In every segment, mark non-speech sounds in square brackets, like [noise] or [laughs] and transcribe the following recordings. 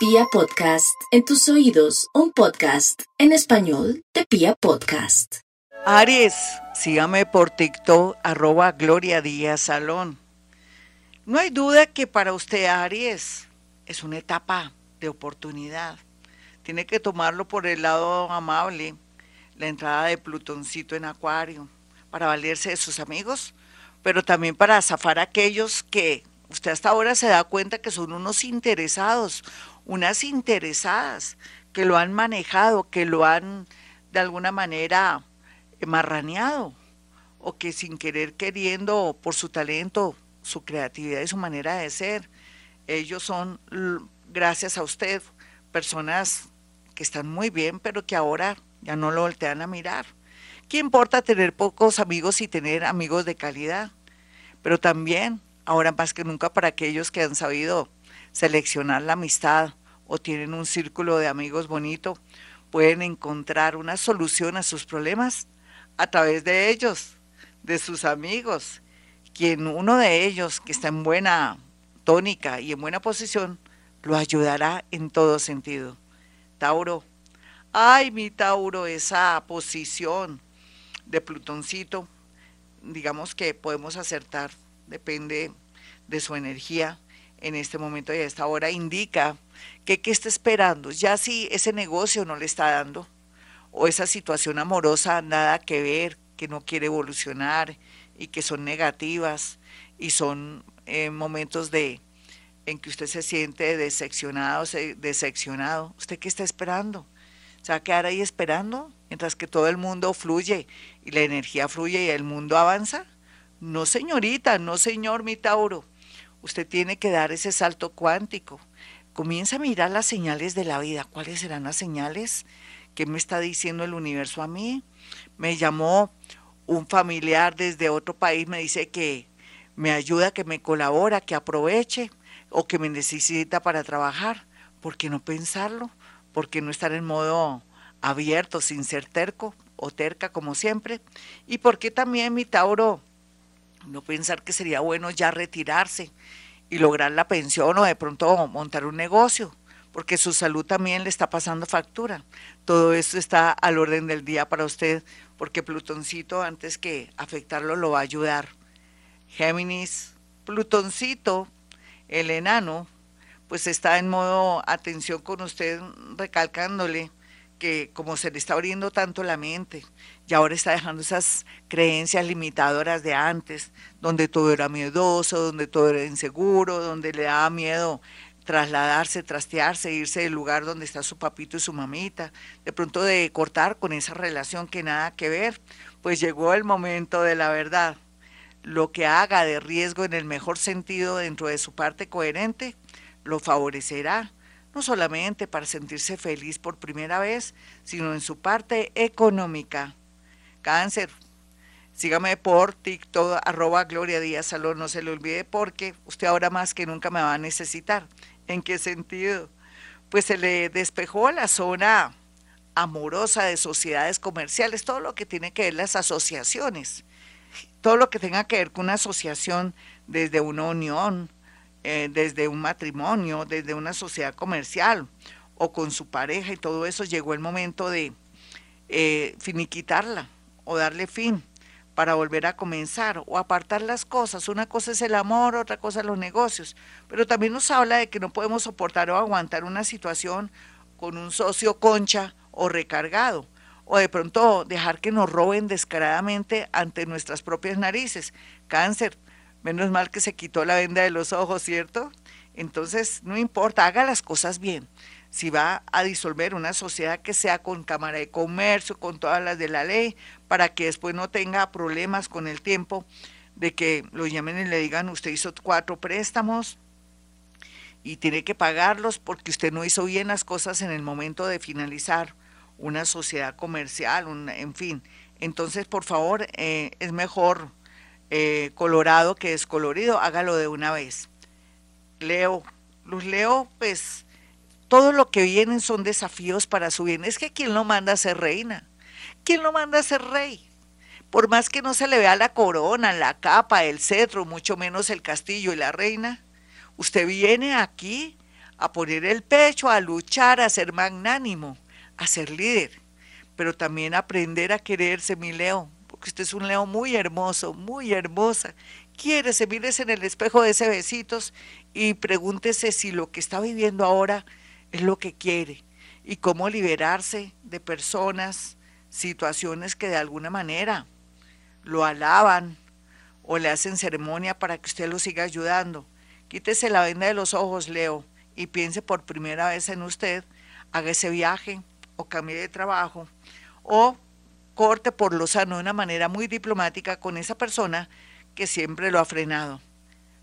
Pia Podcast, en tus oídos, un podcast en español de Pia Podcast. Aries, sígame por TikTok, arroba Gloria Díaz Salón. No hay duda que para usted, Aries, es una etapa de oportunidad. Tiene que tomarlo por el lado amable, la entrada de Plutoncito en Acuario, para valerse de sus amigos, pero también para zafar a aquellos que usted hasta ahora se da cuenta que son unos interesados, unas interesadas que lo han manejado, que lo han de alguna manera marraneado o que sin querer queriendo por su talento su creatividad y su manera de ser. Ellos son, gracias a usted, personas que están muy bien, pero que ahora ya no lo voltean a mirar. ¿Qué importa tener pocos amigos y tener amigos de calidad? Pero también, ahora más que nunca, para aquellos que han sabido seleccionar la amistad o tienen un círculo de amigos bonito, pueden encontrar una solución a sus problemas a través de ellos, de sus amigos quien uno de ellos que está en buena tónica y en buena posición, lo ayudará en todo sentido. Tauro, ay mi Tauro, esa posición de Plutoncito, digamos que podemos acertar, depende de su energía en este momento y a esta hora, indica que qué está esperando, ya si ese negocio no le está dando, o esa situación amorosa nada que ver, que no quiere evolucionar, y que son negativas y son eh, momentos de en que usted se siente decepcionado, decepcionado. ¿Usted qué está esperando? ¿Se va a quedar ahí esperando mientras que todo el mundo fluye y la energía fluye y el mundo avanza? No, señorita, no, señor mi Tauro. Usted tiene que dar ese salto cuántico. Comienza a mirar las señales de la vida. ¿Cuáles serán las señales? ¿Qué me está diciendo el universo a mí? Me llamó un familiar desde otro país me dice que me ayuda, que me colabora, que aproveche o que me necesita para trabajar. ¿Por qué no pensarlo? ¿Por qué no estar en modo abierto, sin ser terco o terca como siempre? ¿Y por qué también mi Tauro no pensar que sería bueno ya retirarse y lograr la pensión o de pronto montar un negocio? porque su salud también le está pasando factura. Todo esto está al orden del día para usted, porque Plutoncito, antes que afectarlo, lo va a ayudar. Géminis, Plutoncito, el enano, pues está en modo atención con usted, recalcándole que como se le está abriendo tanto la mente y ahora está dejando esas creencias limitadoras de antes, donde todo era miedoso, donde todo era inseguro, donde le daba miedo trasladarse, trastearse, irse del lugar donde está su papito y su mamita, de pronto de cortar con esa relación que nada que ver, pues llegó el momento de la verdad. Lo que haga de riesgo en el mejor sentido dentro de su parte coherente, lo favorecerá, no solamente para sentirse feliz por primera vez, sino en su parte económica. Cáncer, sígame por TikTok, arroba Gloria Díaz Salón, no se le olvide porque usted ahora más que nunca me va a necesitar. ¿En qué sentido? Pues se le despejó la zona amorosa de sociedades comerciales, todo lo que tiene que ver las asociaciones, todo lo que tenga que ver con una asociación desde una unión, eh, desde un matrimonio, desde una sociedad comercial o con su pareja y todo eso, llegó el momento de eh, finiquitarla o darle fin para volver a comenzar o apartar las cosas. Una cosa es el amor, otra cosa los negocios. Pero también nos habla de que no podemos soportar o aguantar una situación con un socio concha o recargado. O de pronto dejar que nos roben descaradamente ante nuestras propias narices. Cáncer, menos mal que se quitó la venda de los ojos, ¿cierto? Entonces, no importa, haga las cosas bien si va a disolver una sociedad que sea con Cámara de Comercio, con todas las de la ley, para que después no tenga problemas con el tiempo de que lo llamen y le digan, usted hizo cuatro préstamos y tiene que pagarlos porque usted no hizo bien las cosas en el momento de finalizar una sociedad comercial, en fin. Entonces, por favor, eh, es mejor eh, colorado que descolorido, hágalo de una vez. Leo, los leo, pues todo lo que vienen son desafíos para su bien. Es que ¿quién lo manda a ser reina? ¿Quién lo manda a ser rey? Por más que no se le vea la corona, la capa, el cetro, mucho menos el castillo y la reina, usted viene aquí a poner el pecho, a luchar, a ser magnánimo, a ser líder, pero también aprender a quererse, mi Leo, porque usted es un Leo muy hermoso, muy hermosa. Quiérese, mírese en el espejo de ese besitos y pregúntese si lo que está viviendo ahora es lo que quiere y cómo liberarse de personas, situaciones que de alguna manera lo alaban o le hacen ceremonia para que usted lo siga ayudando. Quítese la venda de los ojos, Leo, y piense por primera vez en usted, haga ese viaje o cambie de trabajo o corte por lo sano de una manera muy diplomática con esa persona que siempre lo ha frenado.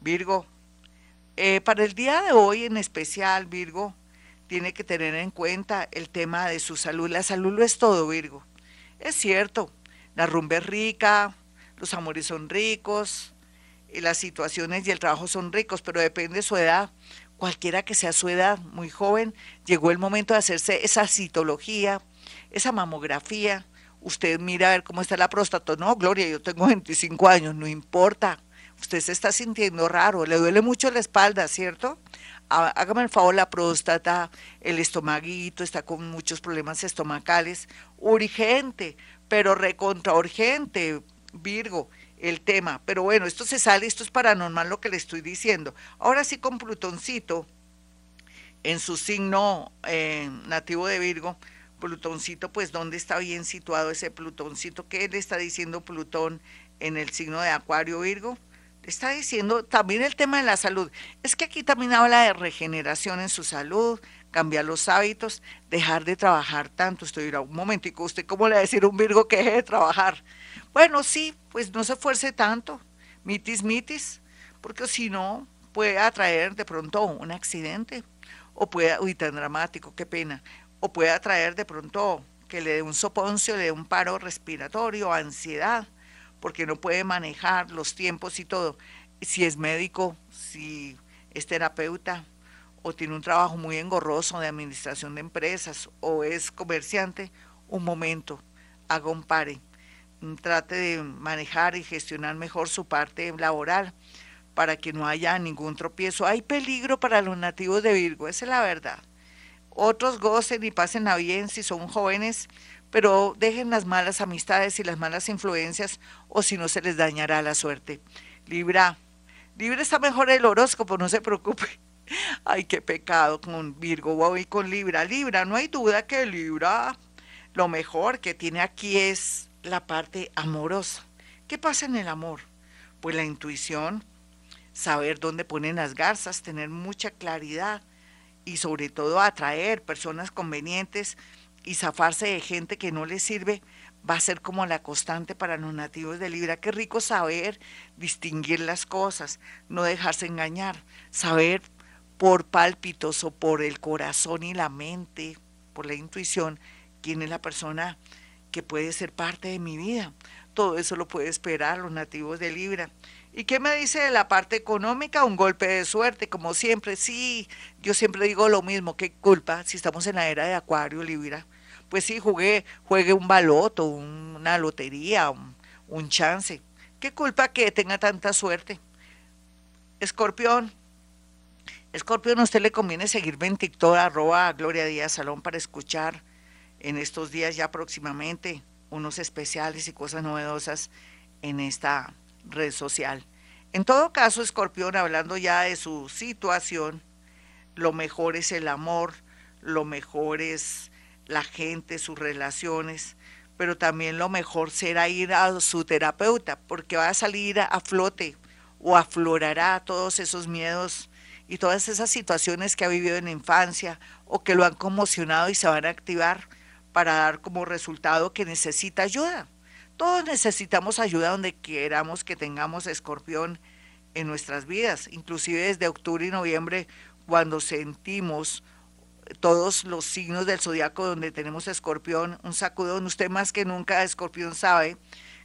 Virgo, eh, para el día de hoy en especial, Virgo, tiene que tener en cuenta el tema de su salud. La salud lo es todo, Virgo. Es cierto, la rumba es rica, los amores son ricos, y las situaciones y el trabajo son ricos, pero depende de su edad. Cualquiera que sea su edad, muy joven, llegó el momento de hacerse esa citología, esa mamografía. Usted mira a ver cómo está la próstata. No, Gloria, yo tengo 25 años, no importa. Usted se está sintiendo raro, le duele mucho la espalda, ¿cierto? hágame el favor, la próstata, el estomaguito, está con muchos problemas estomacales, urgente, pero recontra urgente, Virgo, el tema. Pero bueno, esto se sale, esto es paranormal lo que le estoy diciendo. Ahora sí con Plutoncito, en su signo eh, nativo de Virgo, Plutoncito, pues ¿dónde está bien situado ese Plutoncito? ¿Qué le está diciendo Plutón en el signo de Acuario Virgo? está diciendo también el tema de la salud. Es que aquí también habla de regeneración en su salud, cambiar los hábitos, dejar de trabajar tanto. Usted dirá, un momentico, ¿usted cómo le va a decir a un Virgo que deje de trabajar? Bueno, sí, pues no se esfuerce tanto, mitis, mitis, porque si no puede atraer de pronto un accidente, o puede, uy, tan dramático, qué pena, o puede atraer de pronto que le dé un soponcio, le dé un paro respiratorio, ansiedad, porque no puede manejar los tiempos y todo. Si es médico, si es terapeuta o tiene un trabajo muy engorroso de administración de empresas o es comerciante, un momento, haga un pare, trate de manejar y gestionar mejor su parte laboral para que no haya ningún tropiezo. Hay peligro para los nativos de Virgo, esa es la verdad. Otros gocen y pasen a bien si son jóvenes, pero dejen las malas amistades y las malas influencias o si no se les dañará la suerte. Libra, Libra está mejor el horóscopo, no se preocupe. [laughs] Ay, qué pecado con Virgo y con Libra. Libra, no hay duda que Libra lo mejor que tiene aquí es la parte amorosa. ¿Qué pasa en el amor? Pues la intuición, saber dónde ponen las garzas, tener mucha claridad y sobre todo atraer personas convenientes y zafarse de gente que no le sirve va a ser como la constante para los nativos de Libra. Qué rico saber distinguir las cosas, no dejarse engañar, saber por pálpitos o por el corazón y la mente, por la intuición, quién es la persona que puede ser parte de mi vida. Todo eso lo puede esperar los nativos de Libra. ¿Y qué me dice de la parte económica? Un golpe de suerte, como siempre. Sí, yo siempre digo lo mismo, qué culpa si estamos en la era de Acuario, Libra. Pues sí, jugué, juegue un baloto, una lotería, un, chance. Qué culpa que tenga tanta suerte. Escorpión, Escorpión, a usted le conviene seguirme en TikTok, arroba Gloria Díaz Salón para escuchar en estos días ya próximamente unos especiales y cosas novedosas en esta red social. En todo caso, Escorpión, hablando ya de su situación, lo mejor es el amor, lo mejor es la gente, sus relaciones, pero también lo mejor será ir a su terapeuta, porque va a salir a flote o aflorará todos esos miedos y todas esas situaciones que ha vivido en la infancia o que lo han conmocionado y se van a activar para dar como resultado que necesita ayuda. Todos necesitamos ayuda donde queramos que tengamos escorpión en nuestras vidas, inclusive desde octubre y noviembre, cuando sentimos todos los signos del zodiaco donde tenemos escorpión, un sacudón, usted más que nunca escorpión sabe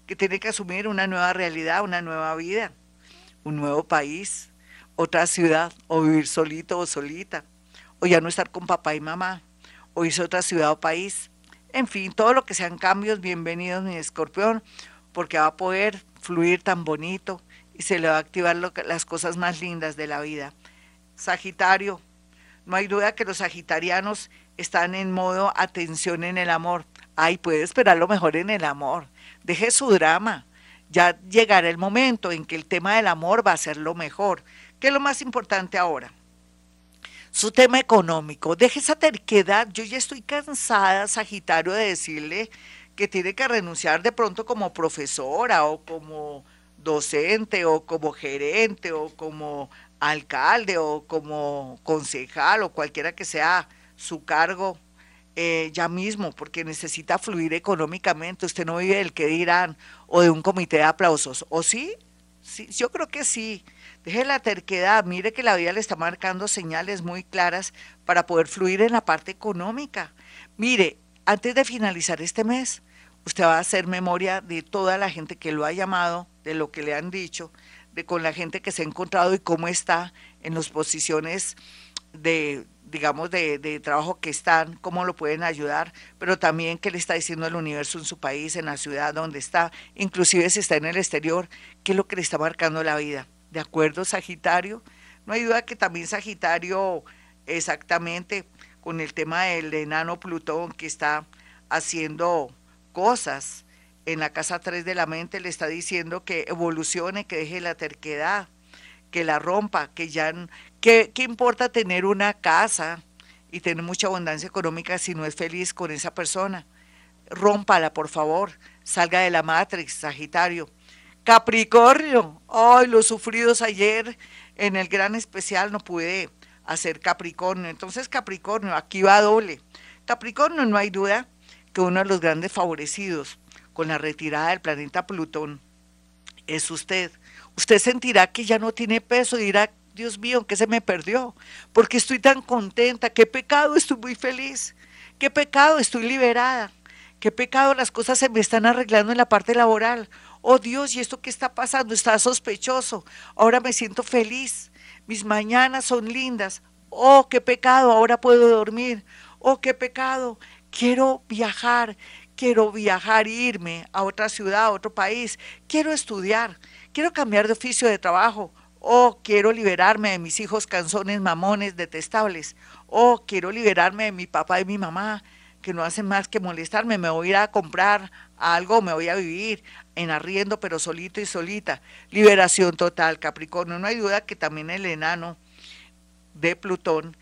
que tiene que asumir una nueva realidad, una nueva vida, un nuevo país, otra ciudad, o vivir solito o solita, o ya no estar con papá y mamá, o irse a otra ciudad o país. En fin, todo lo que sean cambios, bienvenidos mi escorpión, porque va a poder fluir tan bonito y se le va a activar las cosas más lindas de la vida. Sagitario, No hay duda que los sagitarianos están en modo atención en el amor. Ay, puede esperar lo mejor en el amor. Deje su drama. Ya llegará el momento en que el tema del amor va a ser lo mejor. ¿Qué es lo más importante ahora? Su tema económico. Deje esa terquedad. Yo ya estoy cansada, Sagitario, de decirle que tiene que renunciar de pronto como profesora o como docente o como gerente o como alcalde o como concejal o cualquiera que sea su cargo eh, ya mismo, porque necesita fluir económicamente. Usted no vive del que dirán o de un comité de aplausos. ¿O sí? Sí, yo creo que sí. Deje la terquedad, mire que la vida le está marcando señales muy claras para poder fluir en la parte económica. Mire, antes de finalizar este mes, usted va a hacer memoria de toda la gente que lo ha llamado, de lo que le han dicho, de con la gente que se ha encontrado y cómo está en las posiciones de, digamos, de, trabajo que están, cómo lo pueden ayudar, pero también qué le está diciendo el universo en su país, en la ciudad donde está, inclusive si está en el exterior, qué es lo que le está marcando la vida. ¿De acuerdo, Sagitario? No hay duda que también Sagitario, exactamente con el tema del enano Plutón que está haciendo cosas en la casa 3 de la mente, le está diciendo que evolucione, que deje la terquedad, que la rompa, que ya, ¿qué importa tener una casa y tener mucha abundancia económica si no es feliz con esa persona? Rómpala, por favor, salga de la Matrix, Sagitario. Capricornio, ay, los sufridos ayer en el gran especial no pude hacer Capricornio. Entonces, Capricornio, aquí va doble. Capricornio, no hay duda que uno de los grandes favorecidos con la retirada del planeta Plutón es usted. Usted sentirá que ya no tiene peso y dirá, Dios mío, ¿qué se me perdió? Porque estoy tan contenta, qué pecado, estoy muy feliz, qué pecado, estoy liberada, qué pecado, las cosas se me están arreglando en la parte laboral oh Dios, ¿y esto qué está pasando? Está sospechoso, ahora me siento feliz, mis mañanas son lindas, oh, qué pecado, ahora puedo dormir, oh, qué pecado, quiero viajar, quiero viajar, irme a otra ciudad, a otro país, quiero estudiar, quiero cambiar de oficio de trabajo, oh, quiero liberarme de mis hijos canzones, mamones, detestables, oh, quiero liberarme de mi papá y mi mamá, que no hacen más que molestarme, me voy a ir a comprar algo, me voy a vivir en arriendo, pero solito y solita. Liberación total, Capricornio. No hay duda que también el enano de Plutón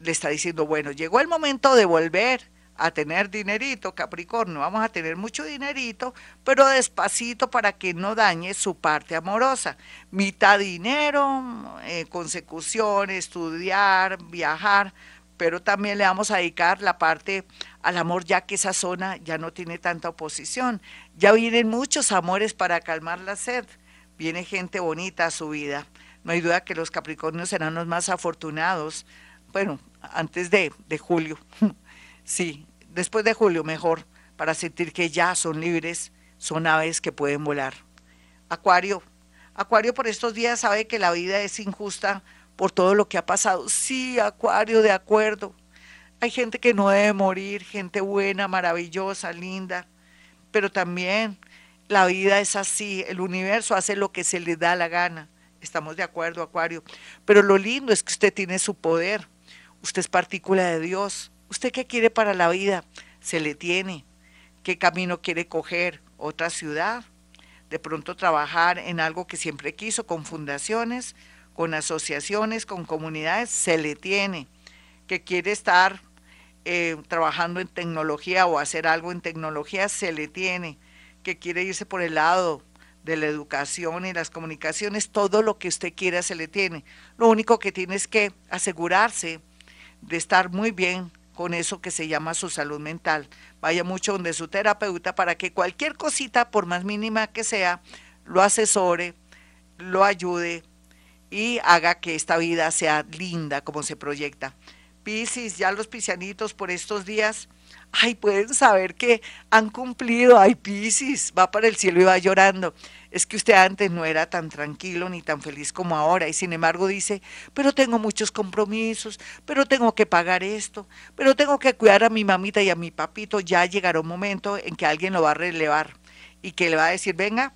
le está diciendo, bueno, llegó el momento de volver a tener dinerito, Capricornio, vamos a tener mucho dinerito, pero despacito para que no dañe su parte amorosa. Mitad dinero, eh, consecución, estudiar, viajar, pero también le vamos a dedicar la parte al amor, ya que esa zona ya no tiene tanta oposición. Ya vienen muchos amores para calmar la sed. Viene gente bonita a su vida. No hay duda que los Capricornios serán los más afortunados. Bueno, antes de, de julio. [laughs] sí, después de julio mejor, para sentir que ya son libres, son aves que pueden volar. Acuario. Acuario por estos días sabe que la vida es injusta por todo lo que ha pasado. Sí, Acuario, de acuerdo. Hay gente que no debe morir, gente buena, maravillosa, linda, pero también la vida es así, el universo hace lo que se le da la gana. Estamos de acuerdo, Acuario. Pero lo lindo es que usted tiene su poder. Usted es partícula de Dios. ¿Usted qué quiere para la vida? Se le tiene. ¿Qué camino quiere coger? ¿Otra ciudad? De pronto trabajar en algo que siempre quiso, con fundaciones, con asociaciones, con comunidades, se le tiene, que quiere estar eh, trabajando en tecnología o hacer algo en tecnología, se le tiene, que quiere irse por el lado de la educación y las comunicaciones, todo lo que usted quiera se le tiene. Lo único que tiene es que asegurarse de estar muy bien con eso que se llama su salud mental. Vaya mucho donde su terapeuta para que cualquier cosita, por más mínima que sea, lo asesore, lo ayude y haga que esta vida sea linda como se proyecta. Piscis, ya los piscianitos por estos días, ay, pueden saber que han cumplido, ay, Piscis, va para el cielo y va llorando. Es que usted antes no era tan tranquilo ni tan feliz como ahora y sin embargo dice, pero tengo muchos compromisos, pero tengo que pagar esto, pero tengo que cuidar a mi mamita y a mi papito, ya llegará un momento en que alguien lo va a relevar y que le va a decir, venga,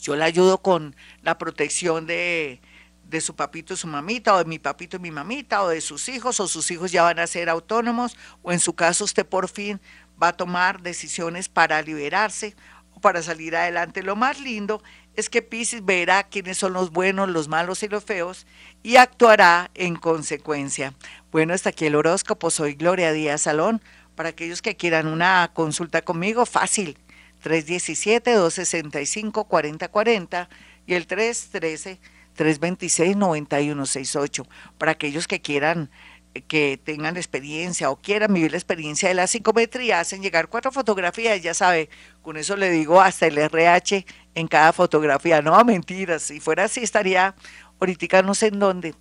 yo le ayudo con la protección de de su papito y su mamita, o de mi papito y mi mamita, o de sus hijos, o sus hijos ya van a ser autónomos, o en su caso usted por fin va a tomar decisiones para liberarse o para salir adelante. Lo más lindo es que Pisces verá quiénes son los buenos, los malos y los feos y actuará en consecuencia. Bueno, hasta aquí el horóscopo. Soy Gloria Díaz Salón. Para aquellos que quieran una consulta conmigo, fácil. 317-265-4040 y el 313-326-9168. Para aquellos que quieran que tengan experiencia o quieran vivir la experiencia de la psicometría, hacen llegar cuatro fotografías, ya sabe, con eso le digo hasta el RH en cada fotografía. No, mentiras, si fuera así estaría, ahorita no sé en dónde,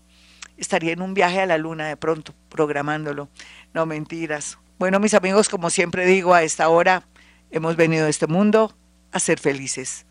estaría en un viaje a la luna de pronto, programándolo. No, mentiras. Bueno, mis amigos, como siempre digo, a esta hora hemos venido a este mundo a ser felices.